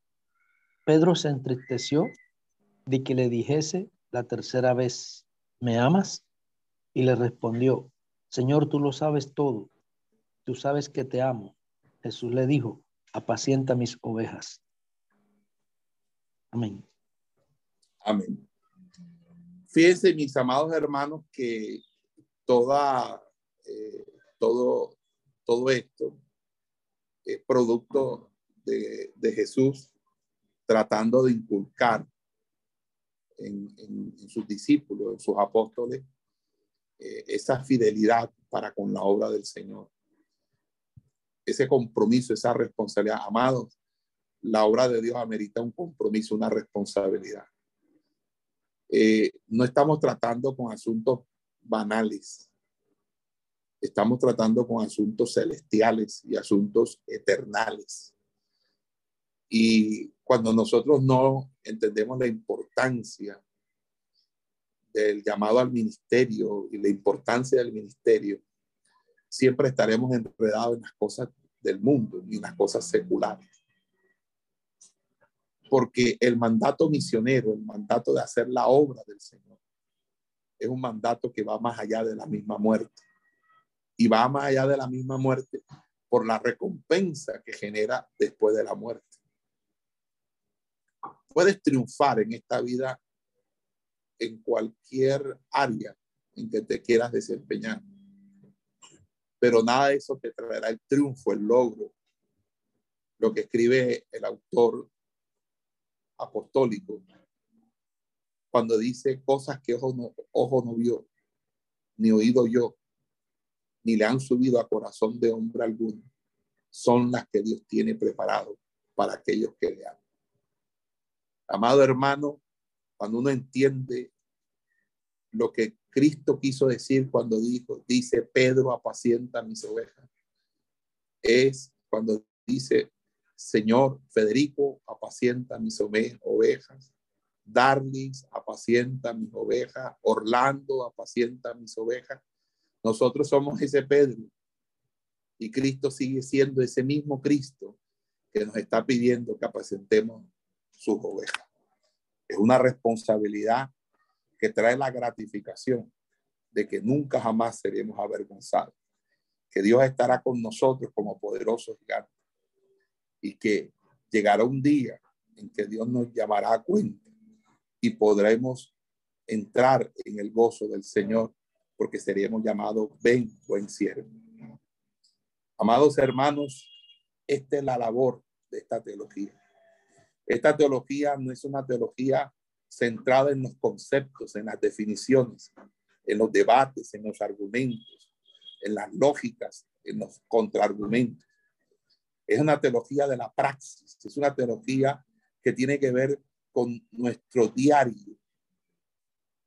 Pedro se entristeció de que le dijese la tercera vez, ¿me amas? Y le respondió, Señor, tú lo sabes todo, tú sabes que te amo. Jesús le dijo, apacienta mis ovejas. Amén. Amén. Fíjense, mis amados hermanos, que toda, eh, todo, todo esto es producto de, Jesús tratando de inculcar en, sus discípulos, en sus apóstoles, eh, esa fidelidad para con la obra del Señor. Ese compromiso, esa responsabilidad. Amados, la obra de Dios amerita un compromiso, una responsabilidad. Eh, no estamos tratando con asuntos banales, estamos tratando con asuntos celestiales y asuntos eternales. Y cuando nosotros no entendemos la importancia del llamado al ministerio y la importancia del ministerio, siempre estaremos enredados en las cosas del mundo y en las cosas seculares porque el mandato misionero, el mandato de hacer la obra del Señor, es un mandato que va más allá de la misma muerte. Y va más allá de la misma muerte por la recompensa que genera después de la muerte. Puedes triunfar en esta vida en cualquier área en que te quieras desempeñar. Pero nada de eso te traerá el triunfo, el logro. Lo que escribe el autor apostólico cuando dice cosas que ojo no, ojo no vio, ni oído yo, ni le han subido a corazón de hombre alguno, son las que Dios tiene preparado para aquellos que le aman. Amado hermano, cuando uno entiende lo que Cristo quiso decir cuando dijo, dice Pedro, apacienta mis ovejas, es cuando dice, Señor, Federico, apacienta mis ovejas. Darlis, apacienta mis ovejas. Orlando, apacienta mis ovejas. Nosotros somos ese Pedro. Y Cristo sigue siendo ese mismo Cristo que nos está pidiendo que apacentemos sus ovejas. Es una responsabilidad que trae la gratificación de que nunca jamás seremos avergonzados. Que Dios estará con nosotros como poderoso gigante y que llegará un día en que Dios nos llamará a cuenta y podremos entrar en el gozo del Señor porque seríamos llamados ven, buen siervo. Amados hermanos, esta es la labor de esta teología. Esta teología no es una teología centrada en los conceptos, en las definiciones, en los debates, en los argumentos, en las lógicas, en los contraargumentos. Es una teología de la praxis, es una teología que tiene que ver con nuestro diario,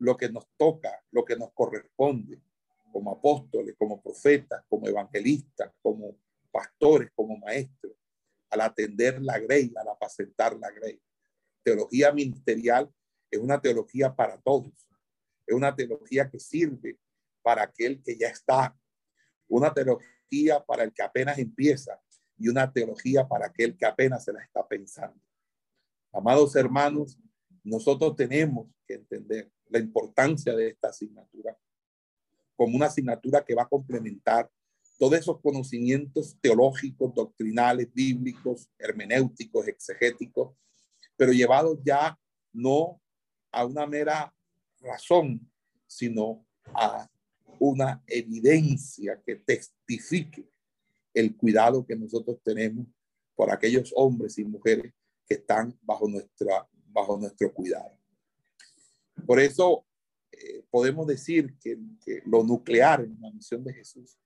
lo que nos toca, lo que nos corresponde como apóstoles, como profetas, como evangelistas, como pastores, como maestros, al atender la grey, al apacentar la grey. Teología ministerial es una teología para todos, es una teología que sirve para aquel que ya está, una teología para el que apenas empieza y una teología para aquel que apenas se la está pensando. Amados hermanos, nosotros tenemos que entender la importancia de esta asignatura como una asignatura que va a complementar todos esos conocimientos teológicos, doctrinales, bíblicos, hermenéuticos, exegéticos, pero llevados ya no a una mera razón, sino a una evidencia que testifique el cuidado que nosotros tenemos por aquellos hombres y mujeres que están bajo, nuestra, bajo nuestro cuidado. Por eso eh, podemos decir que, que, lo nuclear en la misión de Jesús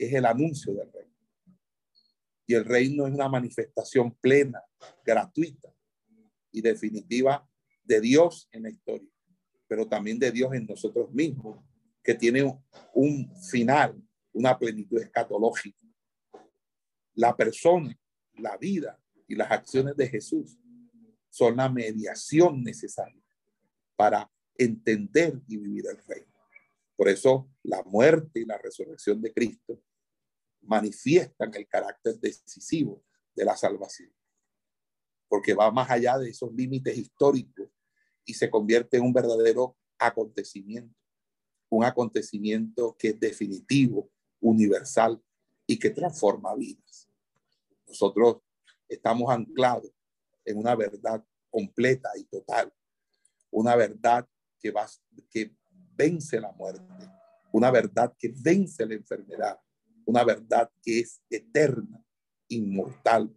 es el anuncio del reino. Y el reino es una manifestación plena, gratuita y definitiva de Dios en la historia, pero también de Dios en nosotros mismos, que tiene un final, una plenitud escatológica. La persona, la vida y las acciones de Jesús son la mediación necesaria para entender y vivir el reino. Por eso la muerte y la resurrección de Cristo manifiestan el carácter decisivo de la salvación, porque va más allá de esos límites históricos y se convierte en un verdadero acontecimiento, un acontecimiento que es definitivo, universal y que transforma vidas. Nosotros estamos anclados en una verdad completa y total, una verdad que, va, que vence la muerte, una verdad que vence la enfermedad, una verdad que es eterna, inmortal,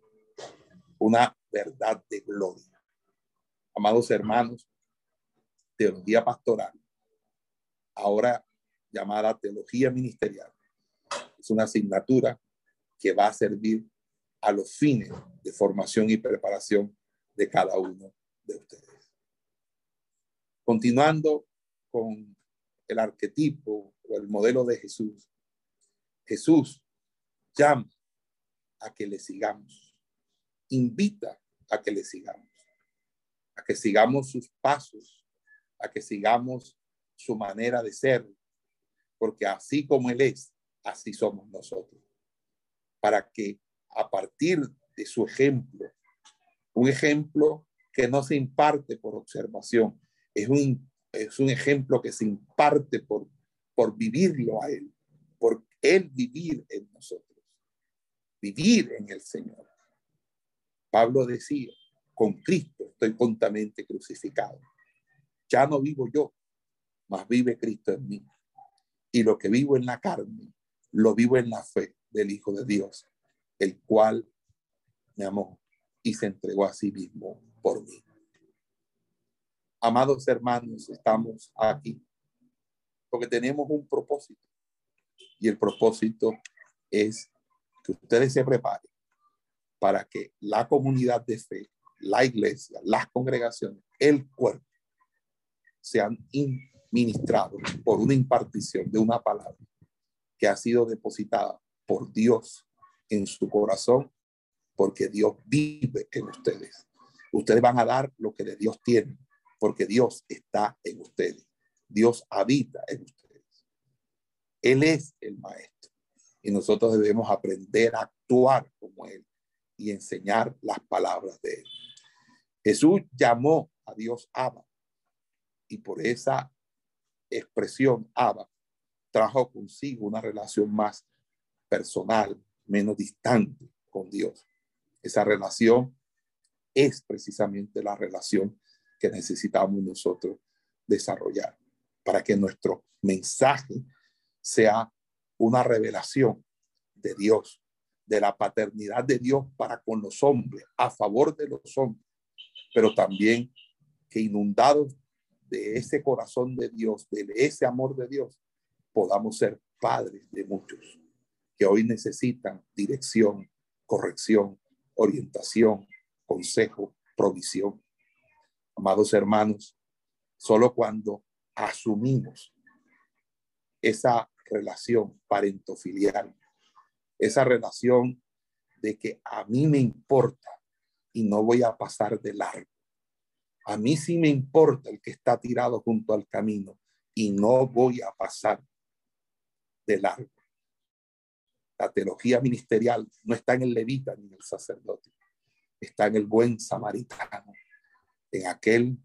una verdad de gloria. Amados hermanos, teología pastoral, ahora llamada teología ministerial, es una asignatura que va a servir a los fines de formación y preparación de cada uno de ustedes. Continuando con el arquetipo o el modelo de Jesús, Jesús llama a que le sigamos, invita a que le sigamos, a que sigamos sus pasos, a que sigamos su manera de ser, porque así como Él es, así somos nosotros, para que a partir de su ejemplo, un ejemplo que no se imparte por observación, es un, es un ejemplo que se imparte por, por vivirlo a Él, por Él vivir en nosotros, vivir en el Señor. Pablo decía, con Cristo estoy contamente crucificado. Ya no vivo yo, mas vive Cristo en mí. Y lo que vivo en la carne, lo vivo en la fe del Hijo de Dios, el cual me amó y se entregó a sí mismo por mí. Amados hermanos, estamos aquí porque tenemos un propósito. Y el propósito es que ustedes se preparen para que la comunidad de fe, la iglesia, las congregaciones, el cuerpo, sean ministrados por una impartición de una palabra que ha sido depositada por Dios en su corazón, porque Dios vive en ustedes. Ustedes van a dar lo que de Dios tienen porque Dios está en ustedes. Dios habita en ustedes. Él es el maestro y nosotros debemos aprender a actuar como Él y enseñar las palabras de Él. Jesús llamó a Dios Abba y por esa expresión Abba trajo consigo una relación más personal, menos distante con Dios. Esa relación es precisamente la relación que necesitamos nosotros desarrollar. para que nuestro mensaje sea una revelación de Dios, de la paternidad de Dios para con los hombres, a favor de los hombres, pero también que inundados de ese corazón de Dios, de ese amor de Dios, podamos ser padres de muchos que hoy necesitan dirección, corrección, orientación, consejo, provisión. Amados hermanos, solo cuando asumimos esa relación parentofilial, esa relación de que a mí me importa y no voy a pasar de largo. A mí sí me importa el que está tirado junto al camino y no voy a pasar de largo. La teología ministerial no está en el levita ni en el sacerdote, está en el buen samaritano, en aquel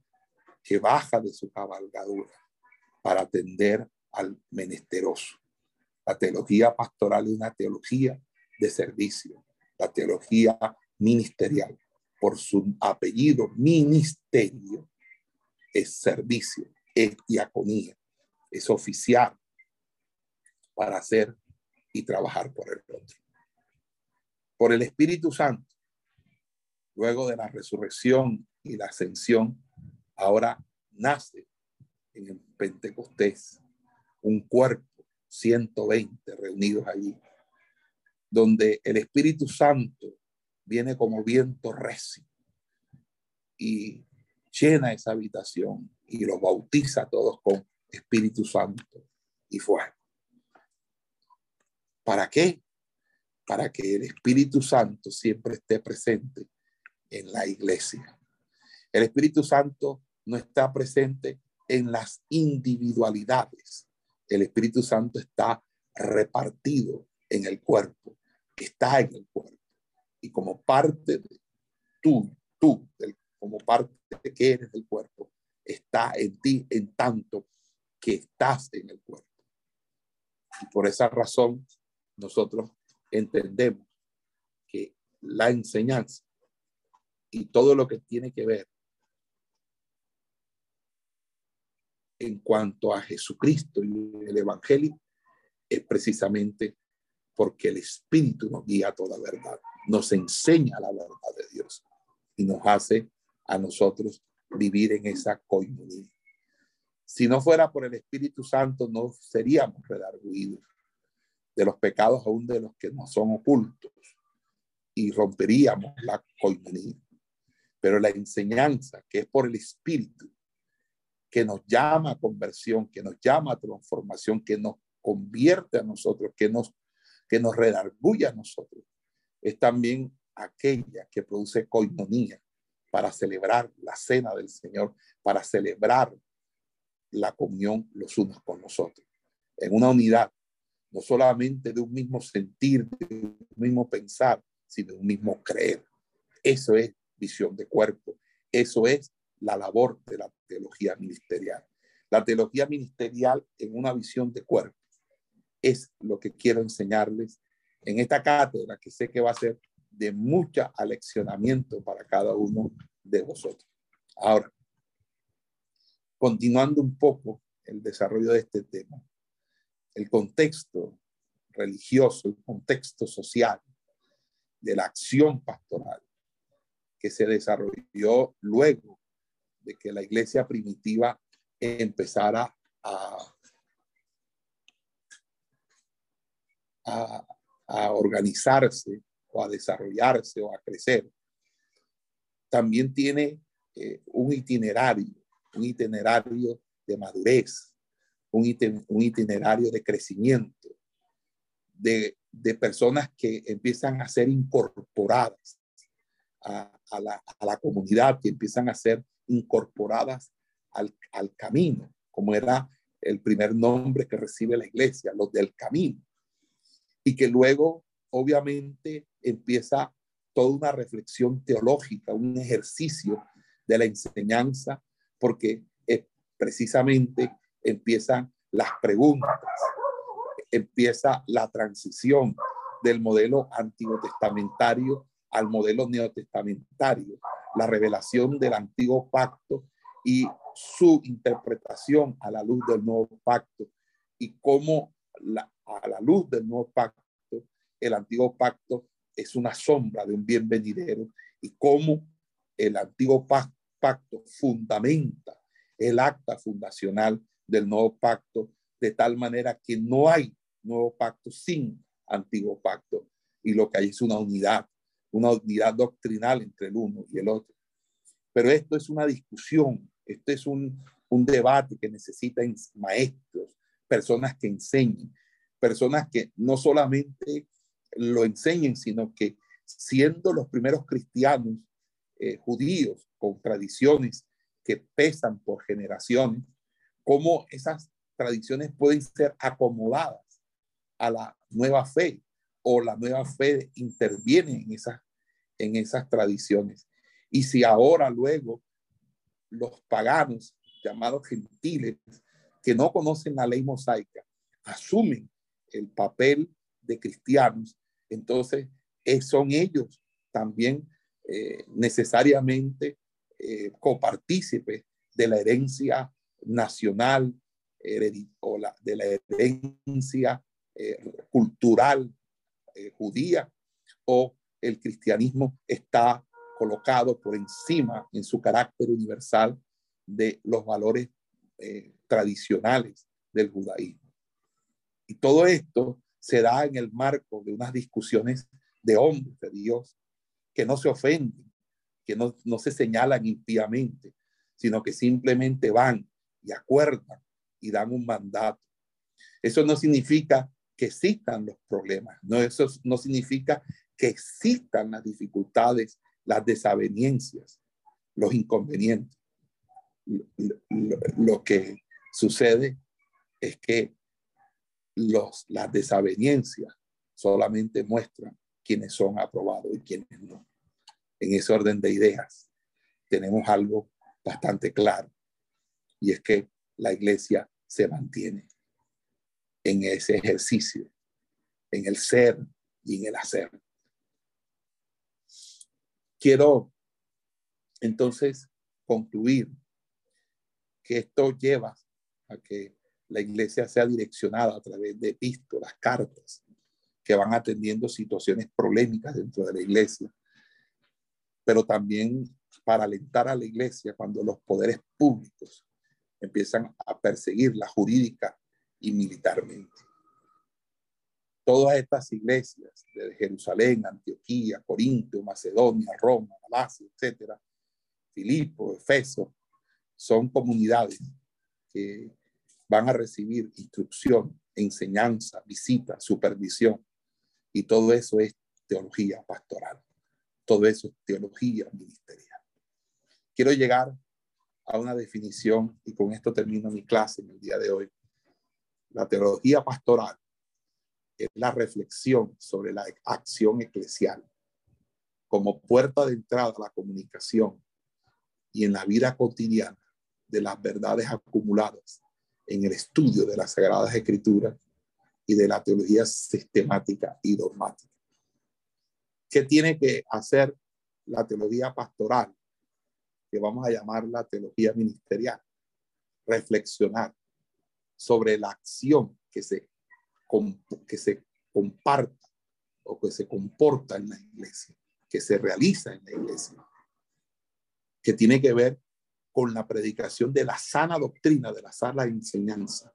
que baja de su cabalgadura para atender al menesteroso. La teología pastoral es una teología de servicio, la teología ministerial, por su apellido ministerio, es servicio, es diaconía, es oficial para hacer y trabajar por el otro. Por el Espíritu Santo, luego de la resurrección y la ascensión, ahora nace en el Pentecostés un cuerpo, 120 reunidos allí, donde el Espíritu Santo viene como viento recio y llena esa habitación y los bautiza a todos con Espíritu Santo y fuego. ¿Para qué? Para que el Espíritu Santo siempre esté presente en la iglesia. El Espíritu Santo no está presente en las individualidades. El Espíritu Santo está repartido en el cuerpo, está en el cuerpo. Y como parte de tú, tú, como parte de que eres del cuerpo, está en ti en tanto que estás en el cuerpo. Y por esa razón nosotros entendemos que la enseñanza y todo lo que tiene que ver en cuanto a Jesucristo y el Evangelio es precisamente porque el Espíritu nos guía a toda verdad, nos enseña la verdad de Dios y nos hace a nosotros vivir en esa comunión. Si no fuera por el Espíritu Santo, no seríamos redarguidos de los pecados aún de los que no son ocultos y romperíamos la coinonía. Pero la enseñanza que es por el Espíritu, que nos llama a conversión, que nos llama a transformación, que nos convierte a nosotros, que nos, que nos redarguye a nosotros, es también aquella que produce coinonía para celebrar la cena del Señor, para celebrar la comunión los unos con nosotros, en una unidad no solamente de un mismo sentir, de un mismo pensar, sino de un mismo creer. Eso es visión de cuerpo. Eso es la labor de la teología ministerial. La teología ministerial en una visión de cuerpo es lo que quiero enseñarles en esta cátedra que sé que va a ser de mucha aleccionamiento para cada uno de vosotros. Ahora, continuando un poco el desarrollo de este tema, el contexto religioso, el contexto social de la acción pastoral que se desarrolló luego de que la iglesia primitiva empezara a, a, organizarse o a desarrollarse o a crecer, también tiene eh, un itinerario, un itinerario de madurez, un, itinerario de crecimiento, de, personas que empiezan a ser incorporadas a, la, comunidad, que empiezan a ser incorporadas al, al camino, como era el primer nombre que recibe la iglesia, los del camino. Y que luego, obviamente, empieza toda una reflexión teológica, un ejercicio de la enseñanza, porque es precisamente empiezan las preguntas, empieza la transición del modelo antiguo testamentario al modelo neotestamentario, la revelación del antiguo pacto y su interpretación a la luz del nuevo pacto y cómo a la luz del nuevo pacto, el antiguo pacto es una sombra de un bien venidero y cómo el antiguo pacto fundamenta el acta fundacional del nuevo pacto de tal manera que no hay nuevo pacto sin antiguo pacto y lo que hay es una unidad, una unidad doctrinal entre el uno y el otro. Pero esto es una discusión, esto es un, un debate que necesita maestros, personas que enseñen, personas que no solamente lo enseñen, sino que siendo los primeros cristianos eh, judíos con tradiciones que pesan por generaciones, cómo esas tradiciones pueden ser acomodadas a la nueva fe o la nueva fe interviene en esas, en esas tradiciones. Y si ahora luego los paganos, llamados gentiles, que no conocen la ley mosaica, asumen el papel de cristianos, entonces eh, son ellos también eh, necesariamente eh, copartícipes de la herencia nacional o la, de la herencia cultural judía o el cristianismo está colocado por encima en su carácter universal de los valores tradicionales del judaísmo. Y todo esto se da en el marco de unas discusiones de hombres de Dios que no se ofenden, que no, no se señalan impíamente, sino que simplemente van y acuerdan y dan un mandato. Eso no significa que existan los problemas, no, eso no significa que existan las dificultades, las desavenencias, los inconvenientes. lo que sucede es que los, las desavenencias solamente muestran quiénes son aprobados y quiénes no. En ese orden de ideas tenemos algo bastante claro y es que la iglesia se mantiene en ese ejercicio, en el ser y en el hacer. Quiero entonces concluir que esto lleva a que la iglesia sea direccionada a través de epístolas, cartas, que van atendiendo situaciones polémicas dentro de la iglesia, pero también para alentar a la iglesia cuando los poderes públicos empiezan a perseguirla jurídica y militarmente. Todas estas iglesias de Jerusalén, Antioquía, Corinto, Macedonia, Roma, Galacia, etcétera, Filipo, Efeso, son comunidades que van a recibir instrucción, enseñanza, visita, supervisión. Y todo eso es teología pastoral. Todo eso es teología ministerial. Quiero llegar a una definición y con esto termino mi clase en el día de hoy. La teología pastoral es la reflexión sobre la acción eclesial como puerta de entrada a la comunicación y en la vida cotidiana de las verdades acumuladas en el estudio de las Sagradas Escrituras y de la teología sistemática y dogmática. ¿Qué tiene que hacer la teología pastoral? Que vamos a llamar la teología ministerial. Reflexionar sobre la acción que se, que se comparta o que se comporta en la iglesia, que se realiza en la iglesia, que tiene que ver con la predicación de la sana doctrina, de la sana enseñanza,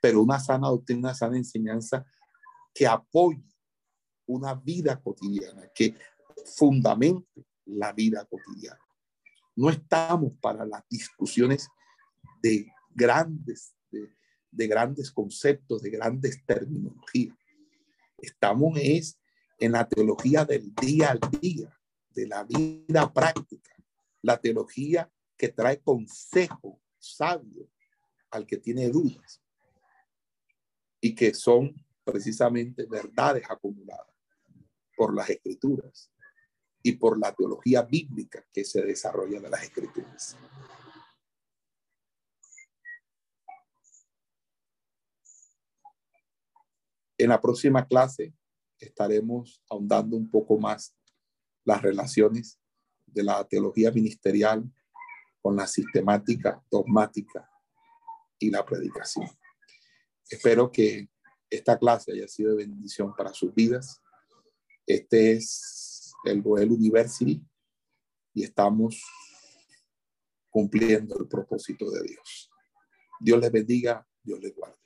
pero una sana doctrina, sana enseñanza que apoye una vida cotidiana, que fundamente la vida cotidiana. No estamos para las discusiones de grandes, de, de grandes conceptos, de grandes terminologías. Estamos es en la teología del día al día, de la vida práctica, la teología que trae consejo sabio al que tiene dudas y que son precisamente verdades acumuladas por las escrituras y por la teología bíblica que se desarrolla de las escrituras. En la próxima clase estaremos ahondando un poco más las relaciones de la teología ministerial con la sistemática, dogmática y la predicación. Espero que esta clase haya sido de bendición para sus vidas. Este es el Goel University y estamos cumpliendo el propósito de Dios. Dios les bendiga, Dios les guarde.